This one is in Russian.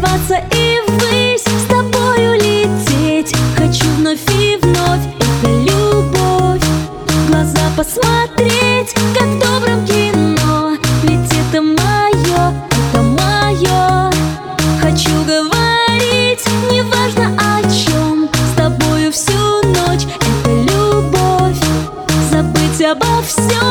подняться и ввысь С тобою лететь. Хочу вновь и вновь Это любовь. В глаза посмотреть Как в добром кино. Ведь это мое, это мое Хочу говорить Неважно о чем С тобою всю ночь Это любовь. Забыть обо всем